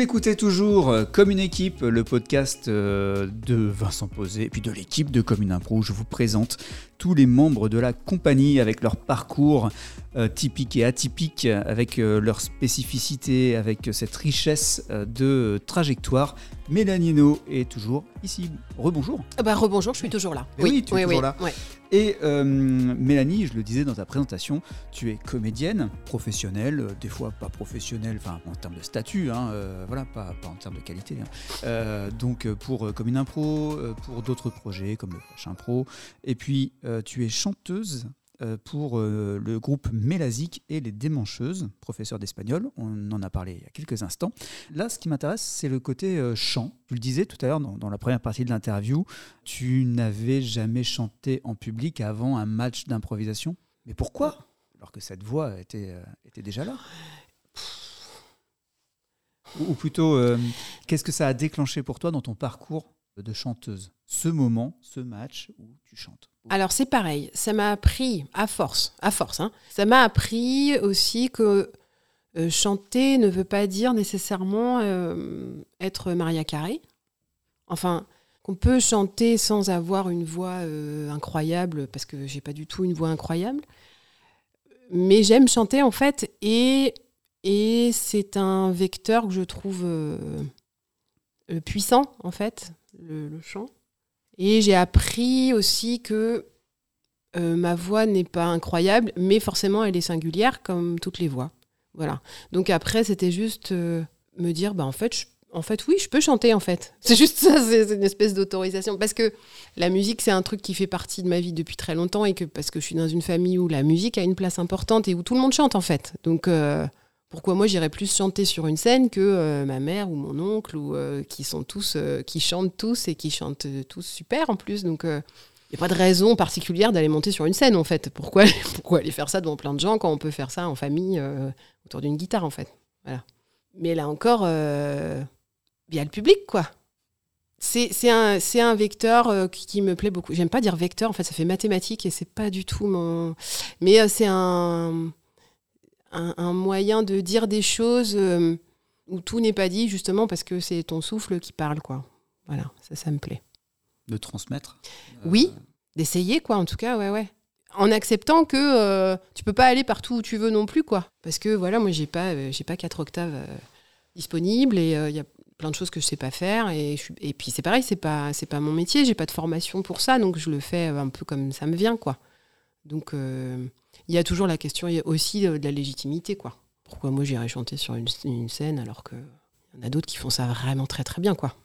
Écoutez toujours euh, Comme une équipe, le podcast euh, de Vincent Posé et puis de l'équipe de Comme une Impro. Je vous présente tous les membres de la compagnie avec leur parcours euh, typique et atypique, avec leur spécificité, avec cette richesse de trajectoire. Mélanie est toujours ici. Rebonjour. Bah, rebonjour, je suis toujours là. Eh oui, tu es toujours là. Et euh, Mélanie, je le disais dans ta présentation, tu es comédienne, professionnelle, euh, des fois pas professionnelle, enfin en termes de statut, hein, euh, voilà, pas, en termes de qualité. Hein. donc pour Commune Impro, pour d'autres projets comme le Flash Impro. Et puis tu es chanteuse pour euh, le groupe Mélasique et les Démancheuses, professeur d'espagnol. On en a parlé il y a quelques instants. Là, ce qui m'intéresse, c'est le côté euh, chant. Tu le disais tout à l'heure dans, la première partie de l'interview, tu n'avais jamais chanté en public avant un match d'improvisation. Mais pourquoi Alors que cette voix était, était déjà là? Ou, plutôt, qu'est-ce que ça a déclenché pour toi dans ton parcours de chanteuse? Ce moment, ce match où tu chantes alors c'est pareil, ça m'a appris à force, à force, hein, ça m'a appris aussi que euh, chanter ne veut pas dire nécessairement euh, être Maria Carré. Enfin, qu'on peut chanter sans avoir une voix euh, incroyable, parce que j'ai pas du tout une voix incroyable. Mais j'aime chanter en fait, et, et c'est un vecteur que je trouve puissant en fait, le chant. Et j'ai appris aussi que euh, ma voix n'est pas incroyable, mais forcément elle est singulière comme toutes les voix. Voilà. Donc après, c'était juste euh, me dire, bah en fait, en fait, oui, je peux chanter en fait. C'est juste ça, c'est une espèce d'autorisation. Parce que la musique, c'est un truc qui fait partie de ma vie depuis très longtemps et que parce que je suis dans une famille où la musique a une place importante et où tout le monde chante en fait. Donc euh, pourquoi moi j'irais plus chanter sur une scène que euh, ma mère ou mon oncle ou euh, qui sont tous euh, qui chantent tous et qui chantent tous super en plus donc il n'y a pas de raison particulière d'aller monter sur une scène en fait pourquoi aller faire ça devant plein de gens quand on peut faire ça en famille autour d'une guitare en fait? Voilà mais là encore il y a le public quoi c'est un, vecteur qui, qui, me plaît beaucoup. J'aime pas dire vecteur, en fait, ça fait mathématique et c'est pas du tout mon. Mais c'est un un, moyen de dire des choses euh, où tout n'est pas dit, justement parce que c'est ton souffle qui parle, quoi. Voilà, ça, ça me plaît. De transmettre Oui, d'essayer, quoi, en tout cas, ouais, ouais. En acceptant que euh, tu peux pas aller partout où tu veux non plus, quoi. Parce que, voilà, moi, j'ai pas, euh, j'ai pas quatre octaves disponibles et il y a plein de choses que je sais pas faire et, et puis c'est pareil c'est pas c'est pas mon métier j'ai pas de formation pour ça donc je le fais un peu comme ça me vient quoi donc il y a toujours la question aussi de la légitimité, quoi. Pourquoi moi j'irais chanter sur une, scène alors qu'il y en a d'autres qui font ça vraiment très très bien, quoi.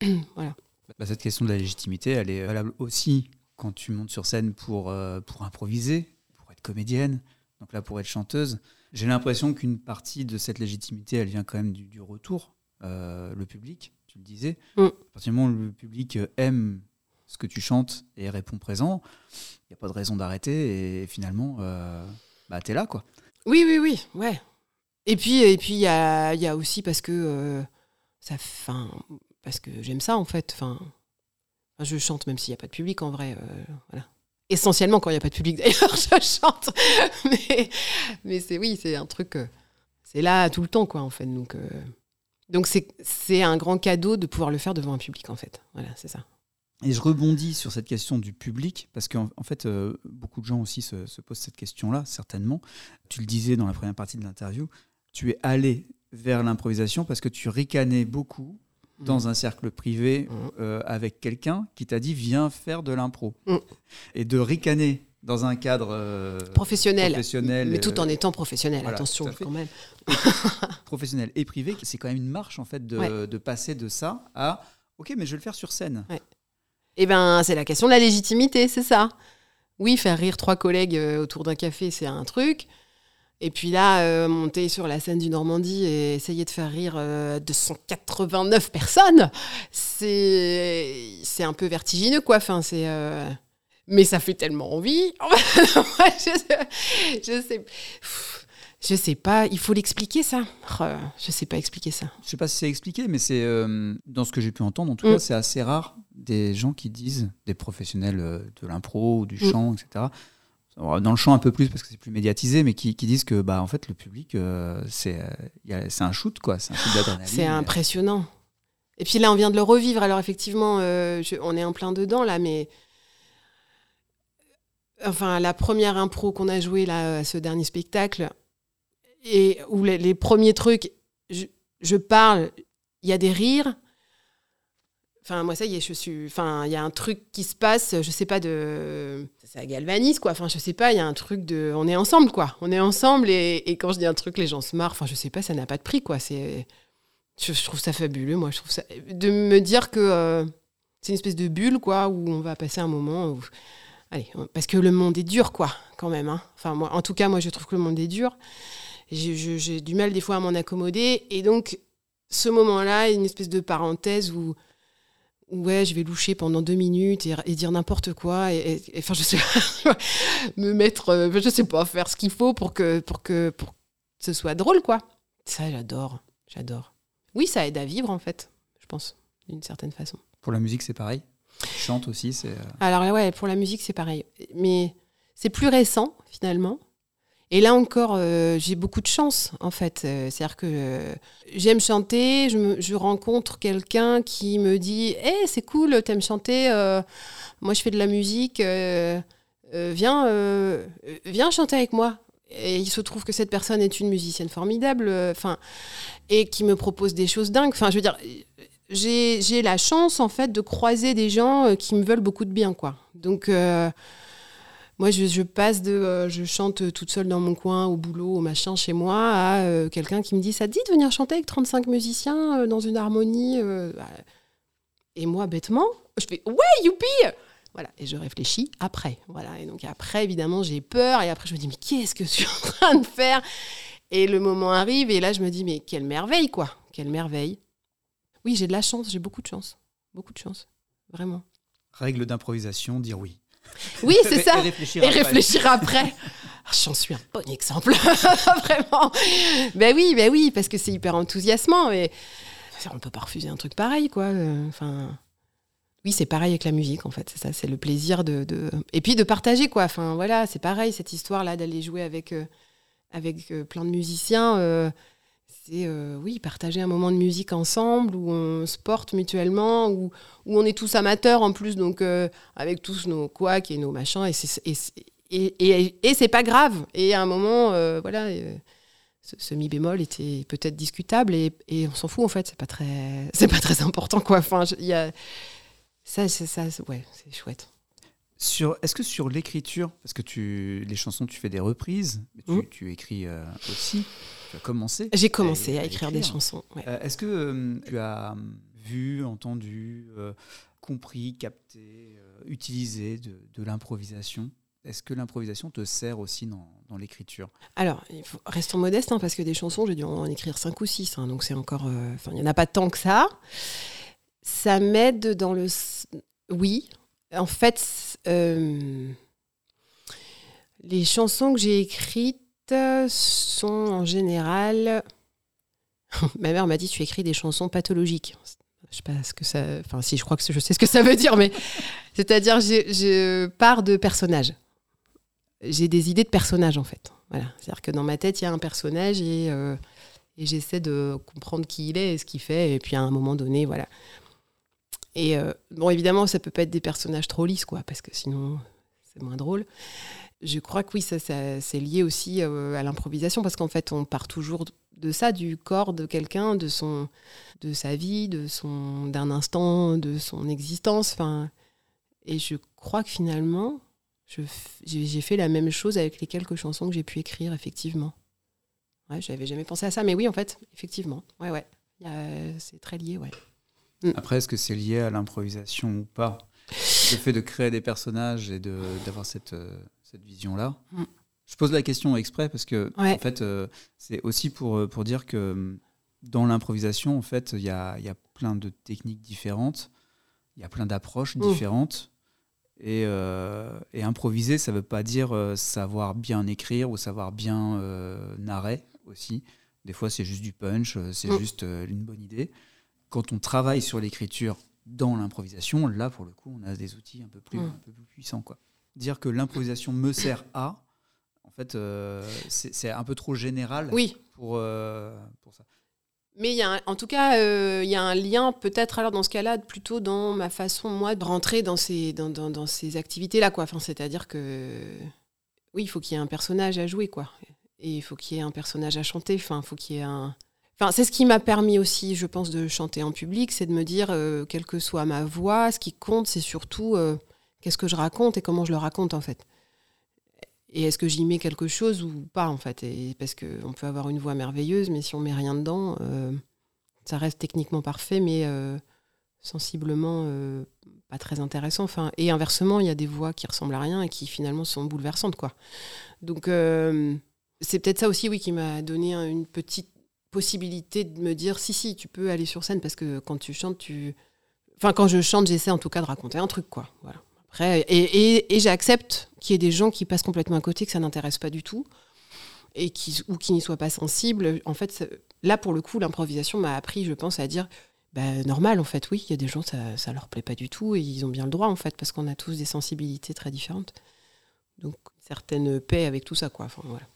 voilà. Bah, cette question de la légitimité, elle est valable aussi quand tu montes sur scène pour, euh, pour improviser, pour être comédienne, donc là pour être chanteuse. J'ai l'impression qu'une partie de cette légitimité, elle vient quand même du, retour, euh, le public, tu le disais. Mm. À partir du moment où le public aime que tu chantes et répond présent, il n'y a pas de raison d'arrêter et finalement, euh, bah, tu es là. quoi. Oui, oui, oui, ouais. Et puis, et puis il y a, aussi parce que euh, que j'aime ça en fait. Je chante même s'il n'y a pas de public en vrai. Euh, voilà. Essentiellement quand il n'y a pas de public d'ailleurs, je chante. mais c'est oui, c'est un truc. c'est là tout le temps quoi en fait. Donc donc c'est un grand cadeau de pouvoir le faire devant un public en fait. Voilà, c'est ça. Et je rebondis sur cette question du public, parce qu'en en fait, euh, beaucoup de gens aussi se, posent cette question-là, certainement. Tu le disais dans la première partie de l'interview, tu es allé vers l'improvisation parce que tu ricanais beaucoup dans mmh. un cercle privé mmh. euh, avec quelqu'un qui t'a dit viens faire de l'impro. Mmh. Et de ricaner dans un cadre euh, professionnel, mais tout en étant professionnel, attention quand même. professionnel et privé, c'est quand même une marche en fait de, de, passer de ça à ok, mais je vais le faire sur scène. Ouais. Eh bien, c'est la question de la légitimité, c'est ça. Oui, faire rire trois collègues euh, autour d'un café, c'est un truc. Et puis là, euh, monter sur la scène du Normandie et essayer de faire rire 289 euh, personnes, c'est c'est un peu vertigineux, quoi. Enfin, c'est mais ça fait tellement envie. je, je sais. Je sais pas, il faut l'expliquer ça. Oh, je sais pas expliquer ça. Je sais pas si c'est expliqué, mais c'est euh, dans ce que j'ai pu entendre, en tout cas, mm. c'est assez rare des gens qui disent, des professionnels euh, de l'impro ou du mm. chant, etc. dans le champ un peu plus parce que c'est plus médiatisé, mais qui, disent que bah en fait le public c'est c'est un shoot quoi, c'est un shoot d'adrénaline. C'est impressionnant. Et puis là on vient de le revivre. Alors effectivement, on est en plein dedans là, mais enfin la première impro qu'on a jouée là à ce dernier spectacle et où les, premiers trucs, je parle, il y a des rires Enfin, moi, ça y est, je suis. Enfin, il y a un truc qui se passe, je sais pas, de. Ça galvanise, quoi. Enfin, je sais pas, il y a un truc de. On est ensemble, quoi. On est ensemble et, et, quand je dis un truc, les gens se marrent. Enfin, je sais pas, ça n'a pas de prix, quoi. C'est. Je, trouve ça fabuleux, moi. Je trouve ça. De me dire que euh, c'est une espèce de bulle, quoi, où on va passer un moment où. Allez, parce que le monde est dur, quoi, quand même. Hein. Enfin, moi, en tout cas, moi, je trouve que le monde est dur. J'ai du mal, des fois, à m'en accommoder. Et donc, ce moment-là, une espèce de parenthèse où ouais, je vais loucher pendant deux minutes et, dire n'importe quoi. Et, enfin, je sais pas, me mettre, euh, je sais pas, faire ce qu'il faut pour que, pour que, pour ce soit drôle, quoi. Ça, j'adore, j'adore. Oui, ça aide à vivre, en fait, je pense, d'une certaine façon. Pour la musique, c'est pareil? Chante aussi, c'est. Euh, Alors, ouais, pour la musique, c'est pareil. Mais c'est plus récent, finalement. Et là encore, euh, j'ai beaucoup de chance, en fait. Euh, c'est-à-dire que euh, j'aime chanter, je, rencontre quelqu'un qui me dit Hé, hey, c'est cool, t'aimes chanter, moi je fais de la musique, viens, viens chanter avec moi. Et il se trouve que cette personne est une musicienne formidable, enfin, et qui me propose des choses dingues. Enfin, je veux dire, j'ai la chance, en fait, de croiser des gens qui me veulent beaucoup de bien, quoi. Donc. Moi, je, passe de euh, je chante toute seule dans mon coin, au boulot, au machin, chez moi, à euh, quelqu'un qui me dit Ça te dit de venir chanter avec 35 musiciens euh, dans une harmonie bah, Et moi, bêtement, je fais Ouais, youpi! Voilà, et je réfléchis après. Voilà, et donc après, évidemment, j'ai peur, et après, je me dis Mais qu'est-ce que je suis en train de faire? Et le moment arrive, et là, je me dis Mais quelle merveille, quoi. Quelle merveille. Oui, j'ai de la chance, j'ai beaucoup de chance. Beaucoup de chance, vraiment. Règle d'improvisation, dire oui. Oui, c'est ça. Et réfléchir, après. Ah, j'en suis un bon exemple, vraiment. Ben oui, ben oui, parce que c'est hyper enthousiasmant. Et on ne peut pas refuser un truc pareil, quoi. Enfin, oui, c'est pareil avec la musique, en fait. C'est ça, c'est le plaisir de, et puis de partager, quoi. Enfin, voilà, c'est pareil cette histoire là d'aller jouer avec euh, avec euh, plein de musiciens. Euh, c'est euh, oui partager un moment de musique ensemble où on se porte mutuellement où, où on est tous amateurs en plus donc euh, avec tous nos couacs et nos machins. Et c'est et, et, et, c'est pas grave. Et à un moment euh, voilà ce, mi bémol était peut-être discutable et, et on s'en fout en fait. C'est pas très c'est pas très important quoi. Enfin il y a ça c'est ça ouais c'est chouette. Sur, est-ce que sur l'écriture, parce que tu, les chansons, tu fais des reprises, mais tu, mmh. tu écris aussi, tu as commencé J'ai commencé à, écrire, des chansons. Euh, est-ce que euh, tu as vu, entendu, euh, compris, capté, utilisé de, l'improvisation? Est-ce que l'improvisation te sert aussi dans, l'écriture? Alors, restons modestes, hein, parce que des chansons, j'ai dû en écrire cinq ou six, hein, donc c'est encore... Enfin, il n'y en a pas tant que ça. Ça m'aide dans le... Oui, en fait, les chansons que j'ai écrites, sont en général. Ma mère m'a dit tu écris des chansons pathologiques. Je sais pas ce que ça. Enfin, si je crois que je sais ce que ça veut dire, mais c'est-à-dire je pars de personnages. J'ai des idées de personnages en fait. Voilà. C'est-à-dire que dans ma tête il y a un personnage et, euh, j'essaie de comprendre qui il est et ce qu'il fait et puis à un moment donné voilà. Et euh, bon évidemment ça peut pas être des personnages trop lisses quoi parce que sinon c'est moins drôle. Je crois que oui, ça, c'est lié aussi euh, à l'improvisation parce qu'en fait, on part toujours de ça, du corps de quelqu'un, de son, de sa vie, de son, d'un instant, de son existence. Enfin, et je crois que finalement, j'ai fait la même chose avec les quelques chansons que j'ai pu écrire, effectivement. Ouais, j'avais jamais pensé à ça, mais oui, en fait, effectivement. Ouais, ouais. C'est très lié, ouais. Mm. Après, est-ce que c'est lié à l'improvisation ou pas? Le fait de créer des personnages et d'avoir cette, euh, cette vision-là. Mm. Je pose la question exprès parce que en fait, euh, c'est aussi pour, euh, pour dire que mm, dans l'improvisation, en fait, il y a, y a, plein de techniques différentes, il y a plein d'approches mm. différentes. Et, euh, et, improviser, ça ne veut pas dire savoir bien écrire ou savoir bien narrer aussi. Des fois, c'est juste du punch, c'est juste une bonne idée. Quand on travaille sur l'écriture dans l'improvisation, là, pour le coup, on a des outils un peu plus, un peu plus puissants. Quoi. Dire que l'improvisation me sert à, en fait, euh, c'est un peu trop général Oui, pour, euh, pour ça. mais il y a un- en tout cas, euh, il y a un lien peut-être alors dans ce cas-là plutôt dans ma façon moi de rentrer dans ces dans, dans- dans ces activités-là quoi. Enfin, c'est-à-dire que oui, il faut qu'il y ait un personnage à jouer quoi, et il faut qu'il y ait un personnage à chanter. Enfin, faut qu'il y ait un Enfin, c'est ce qui m'a permis aussi, je pense, de chanter en public, c'est de me dire, euh, quelle que soit ma voix, ce qui compte, c'est surtout euh, qu'est-ce que je raconte et comment je le raconte en fait. Et est-ce que j'y mets quelque chose ou pas en fait? Parce qu'on peut avoir une voix merveilleuse, mais si on met rien dedans, euh, ça reste techniquement parfait, mais euh, sensiblement euh, pas très intéressant. Enfin, et inversement, il y a des voix qui ressemblent à rien et qui finalement sont bouleversantes. quoi. Donc c'est peut-être ça aussi, oui, qui m'a donné un- une petite possibilité de me dire si si tu peux aller sur scène parce que quand tu chantes tu enfin quand je chante j'essaie en tout cas de raconter un truc quoi voilà après et, et, et j'accepte qu'il y ait des gens qui passent complètement à côté que ça n'intéresse pas du tout et qui ou qui n'y soient pas sensibles en fait ça- là pour le coup l'improvisation m'a appris je pense à dire bah, normal en fait oui il y a des gens ça ça leur plaît pas du tout et ils ont bien le droit en fait parce qu'on a tous des sensibilités très différentes donc certaine paix avec tout ça quoi enfin voilà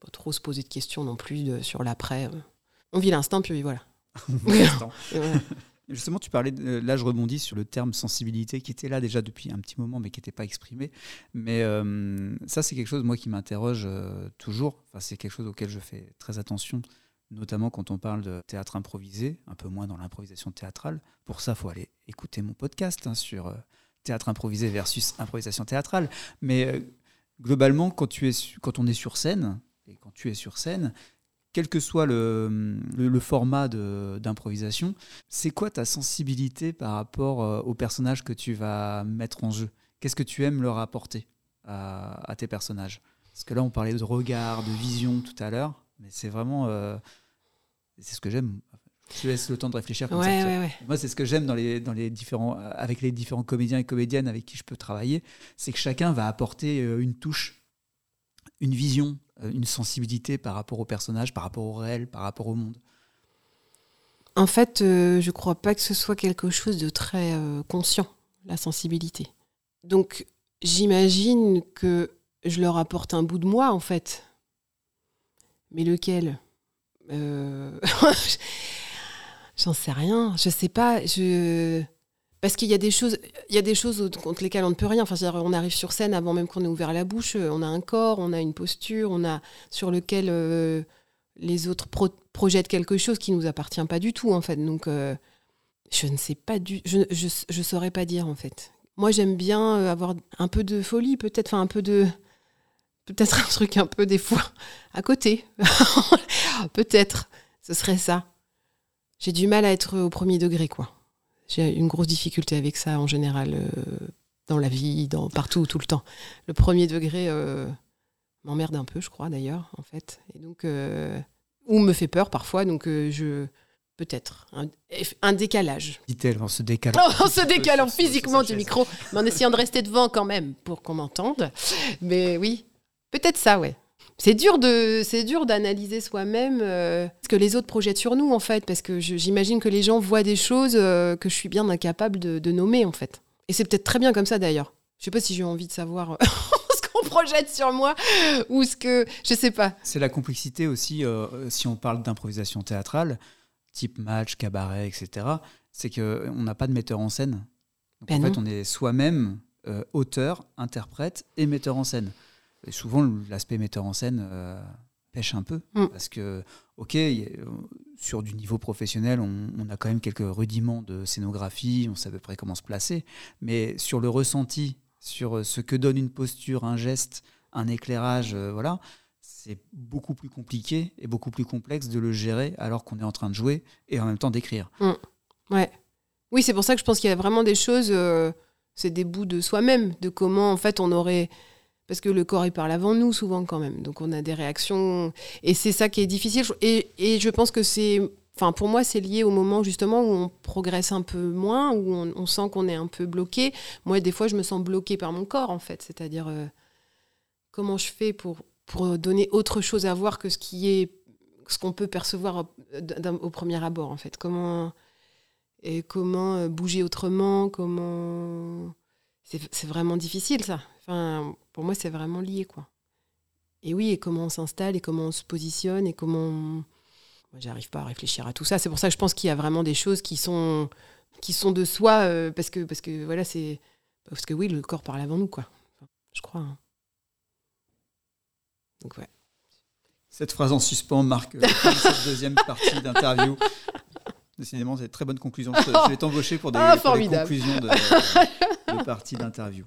pas trop se poser de questions non plus de- sur l'après euh. On vit l'instant, puis voilà. Voilà. Justement, tu parlais, de- là je rebondis sur le terme sensibilité qui était là déjà depuis un petit moment mais qui n'était pas exprimé. Mais euh, ça c'est quelque chose moi qui m'interroge euh, toujours. Enfin, c'est quelque chose auquel je fais très attention, notamment quand on parle de théâtre improvisé, un peu moins dans l'improvisation théâtrale. Pour ça, il faut aller écouter mon podcast hein, sur euh, théâtre improvisé versus improvisation théâtrale. Mais globalement, quand, tu es quand on est sur scène, et quand tu es sur scène, quel que soit le, le- le format d'improvisation, c'est quoi ta sensibilité par rapport euh, aux personnages que tu vas mettre en jeu? Qu'est-ce que tu aimes leur apporter à, à tes personnages? Parce que là, on parlait de regard, de vision tout à l'heure, mais c'est vraiment. euh, c'est ce que j'aime. Je te laisse le temps de réfléchir comme ça. Ouais, tu vois. ouais, ouais. Moi, c'est ce que j'aime dans les, dans les différents, avec les différents comédiens et comédiennes avec qui je peux travailler, c'est que chacun va apporter euh, une touche, une vision, euh, une sensibilité par rapport au personnage, par rapport au réel, par rapport au monde. En fait, euh, je crois pas que ce soit quelque chose de très euh, conscient, la sensibilité. Donc, j'imagine que je leur apporte un bout de moi, en fait. Mais lequel? J'en sais rien. Je sais pas. Je... Parce qu'il y a des choses, il contre lesquelles on ne peut rien. Enfin, on arrive sur scène avant même qu'on ait ouvert la bouche. euh, On a un corps, on a une posture, on a sur lequel euh, les autres pro- projettent quelque chose qui nous appartient pas du tout, en fait. Donc, euh, je ne sais pas du, saurais pas dire, en fait. Moi, j'aime bien avoir un peu de folie, peut-être, un peu de, peut-être un truc un peu des fois à côté. peut-être, ce serait ça. J'ai du mal à être au premier degré, quoi. J'ai une grosse difficulté avec ça en général, euh, dans la vie, dans, partout, tout le temps. Le premier degré euh, m'emmerde un peu, je crois d'ailleurs, en fait. Et donc, euh, ou me fait peur parfois, donc je. Peut-être. Un, un décalage. Dit-elle en se décalant. en se décalant physiquement du micro, mais en essayant de rester devant quand même pour qu'on m'entende. Mais oui, peut-être ça, ouais. C'est dur de, c'est dur d'analyser soi-même euh, ce que les autres projettent sur nous en fait, parce que j'imagine que les gens voient des choses euh, que je suis bien incapable de, de nommer en fait. Et c'est peut-être très bien comme ça d'ailleurs. Je sais pas si j'ai envie de savoir euh, ce qu'on projette sur moi ou ce que, je sais pas. C'est la complexité aussi, euh, si on parle d'improvisation théâtrale, type match, cabaret, etc. C'est qu'on n'a pas de metteur en scène. Donc, Ben en fait, on est soi-même auteur, interprète et metteur en scène. Et souvent, l'aspect metteur en scène euh, pêche un peu. Mm. Parce que, ok, euh, sur du niveau professionnel, on, on a quand même quelques rudiments de scénographie, on sait à peu près comment se placer. Mais sur le ressenti, sur euh, ce que donne une posture, un geste, un éclairage, euh, voilà, c'est beaucoup plus compliqué et beaucoup plus complexe de le gérer alors qu'on est en train de jouer et en même temps d'écrire. Ouais. Oui, c'est pour ça que je pense qu'il y a vraiment des choses, euh, c'est des bouts de soi-même, de comment en fait on aurait. Parce que le corps, il parle avant nous souvent quand même. Donc on a des réactions. Et c'est ça qui est difficile. Et, je pense que c'est. Enfin, pour moi, c'est lié au moment justement où on progresse un peu moins, où on, sent qu'on est un peu bloqué. Moi, des fois, je me sens bloqué par mon corps, en fait. C'est-à-dire, euh, comment je fais pour, pour donner autre chose à voir que ce qui est. ce qu'on peut percevoir au, premier abord, en fait. Comment et comment euh, bouger autrement, comment... C'est vraiment difficile ça. Enfin, pour moi, c'est vraiment lié, quoi. Et oui, et comment on s'installe, et comment on se positionne, et comment. on- Moi, j'arrive pas à réfléchir à tout ça. C'est pour ça que je pense qu'il y a vraiment des choses qui sont, qui sont de soi, euh, parce que, parce que voilà, c'est. Parce que oui, le corps parle avant nous, quoi. Enfin, je crois. hein. Donc, ouais. Cette phrase en suspens marque euh, cette deuxième partie d'interview. Décidément, c'est une très bonne conclusion. Je, je vais t'embaucher pour des, Ah, pour des conclusions de, de partie d'interview.